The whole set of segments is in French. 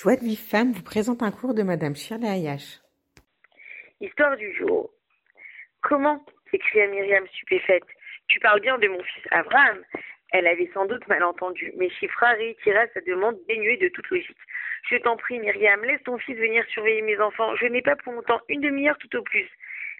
Joie de Vive Femme vous présente un cours de Madame Shirley Ayash. Histoire du jour. Comment s'écria Myriam stupéfaite. Tu parles bien de mon fils Abraham Elle avait sans doute mal entendu, mais Chifra réitira sa demande dénuée de toute logique. Je t'en prie, Myriam, laisse ton fils venir surveiller mes enfants. Je n'ai pas pour longtemps une demi-heure tout au plus.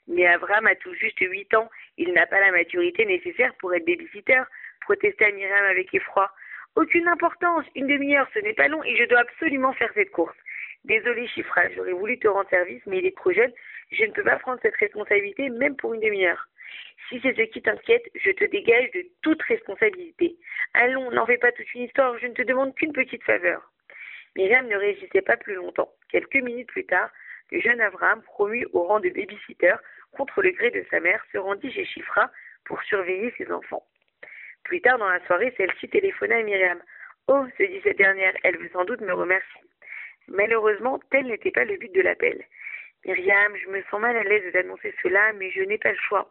Mais Abraham a tout juste huit ans. Il n'a pas la maturité nécessaire pour être babysitter, protesta Myriam avec effroi. Aucune importance, une demi-heure, ce n'est pas long et je dois absolument faire cette course. Désolé, Chifra, j'aurais voulu te rendre service, mais il est trop jeune, je ne peux pas prendre cette responsabilité même pour une demi-heure. Si c'est ce qui t'inquiète, je te dégage de toute responsabilité. Allons, n'en fais pas toute une histoire, je ne te demande qu'une petite faveur. Myriam ne résistait pas plus longtemps. Quelques minutes plus tard, le jeune Abraham, promu au rang de babysitter, contre le gré de sa mère, se rendit chez Chifra pour surveiller ses enfants. Plus tard dans la soirée, celle-ci téléphona à Myriam. Oh, se dit cette dernière, elle veut sans doute me remercier. Malheureusement, tel n'était pas le but de l'appel. Myriam, je me sens mal à l'aise d'annoncer cela, mais je n'ai pas le choix.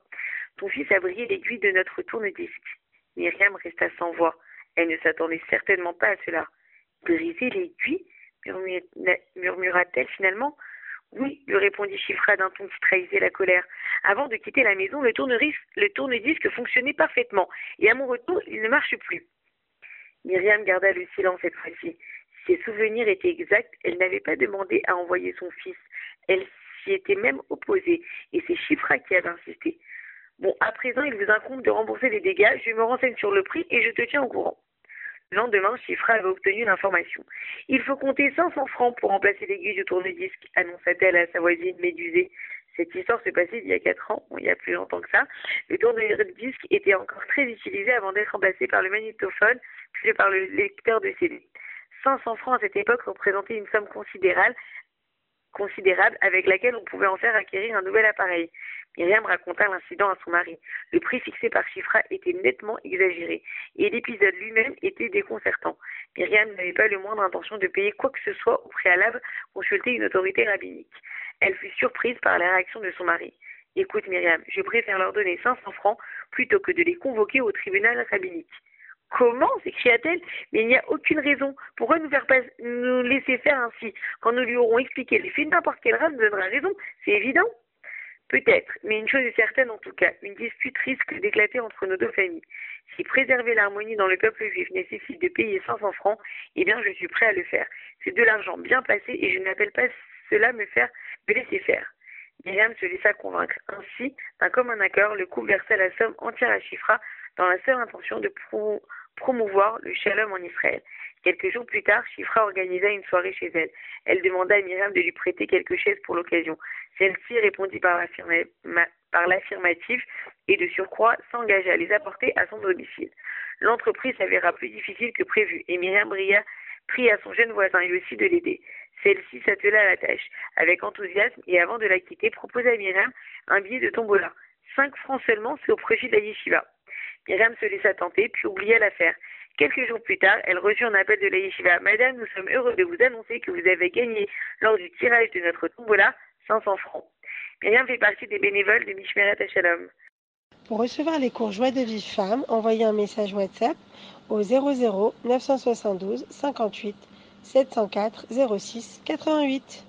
Ton fils a brillé l'aiguille de notre tourne-disque. Myriam resta sans voix. Elle ne s'attendait certainement pas à cela. Briser l'aiguille? murmura-t-elle finalement. Oui, lui répondit Chifra d'un ton qui trahissait la colère. Avant de quitter la maison, le tourne-disque fonctionnait parfaitement, et à mon retour, il ne marche plus. Myriam garda le silence cette fois-ci. Ses souvenirs étaient exacts, elle n'avait pas demandé à envoyer son fils. Elle s'y était même opposée, et c'est Chifra qui avait insisté. Bon, à présent, il vous incombe de rembourser les dégâts, je me renseigne sur le prix et je te tiens au courant. Le lendemain, Chifra avait obtenu l'information. Il faut compter 500 francs pour remplacer l'aiguille du tourne-disque, annonça-t-elle à sa voisine médusée. Cette histoire se passait il y a quatre ans, il y a plus longtemps que ça. Le tourne-disque était encore très utilisé avant d'être remplacé par le magnétophone, puis par le lecteur de CD. 500 francs à cette époque représentaient une somme considérable, considérable avec laquelle on pouvait en faire acquérir un nouvel appareil. Myriam raconta l'incident à son mari. Le prix fixé par Chifra était nettement exagéré, et l'épisode lui-même était déconcertant. Myriam n'avait pas le moindre intention de payer quoi que ce soit au préalable consulter une autorité rabbinique. Elle fut surprise par la réaction de son mari. Écoute, Myriam, je préfère leur donner 500 francs plutôt que de les convoquer au tribunal rabbinique. Comment? s'écria-t-elle Mais il n'y a aucune raison. Pourquoi nous, nous laisser faire ainsi? Quand nous lui aurons expliqué les faits, n'importe quelle race nous donnera raison. C'est évident. Peut-être, mais une chose est certaine en tout cas, une dispute risque d'éclater entre nos deux familles. Si préserver l'harmonie dans le peuple juif nécessite de payer 500 francs, eh bien je suis prêt à le faire. C'est de l'argent bien placé et je n'appelle pas cela me faire me laisser faire. Myriam se laissa convaincre. Ainsi, d'un commun accord, le couple versa la somme entière à Chifra dans la seule intention de promouvoir le shalom en Israël. Quelques jours plus tard, Chifra organisa une soirée chez elle. Elle demanda à Myriam de lui prêter quelques chaises pour l'occasion. Celle-ci répondit par l'affirmative et de surcroît s'engagea à les apporter à son domicile. L'entreprise s'avéra plus difficile que prévu et Myriam Bria prit à son jeune voisin lui aussi de l'aider. Celle-ci s'attela à la tâche avec enthousiasme et avant de la quitter proposa à Myriam un billet de tombola. Cinq francs seulement, c'est au profit de la yeshiva. Myriam se laissa tenter puis oublia l'affaire. Quelques jours plus tard, elle reçut un appel de la yeshiva. Madame, nous sommes heureux de vous annoncer que vous avez gagné lors du tirage de notre tombola 500 francs. Myriam fait partie des bénévoles de Mishmeret Shalom. Pour recevoir les cours Joie de vie femme, envoyez un message WhatsApp au 00 972 58 704 06 88.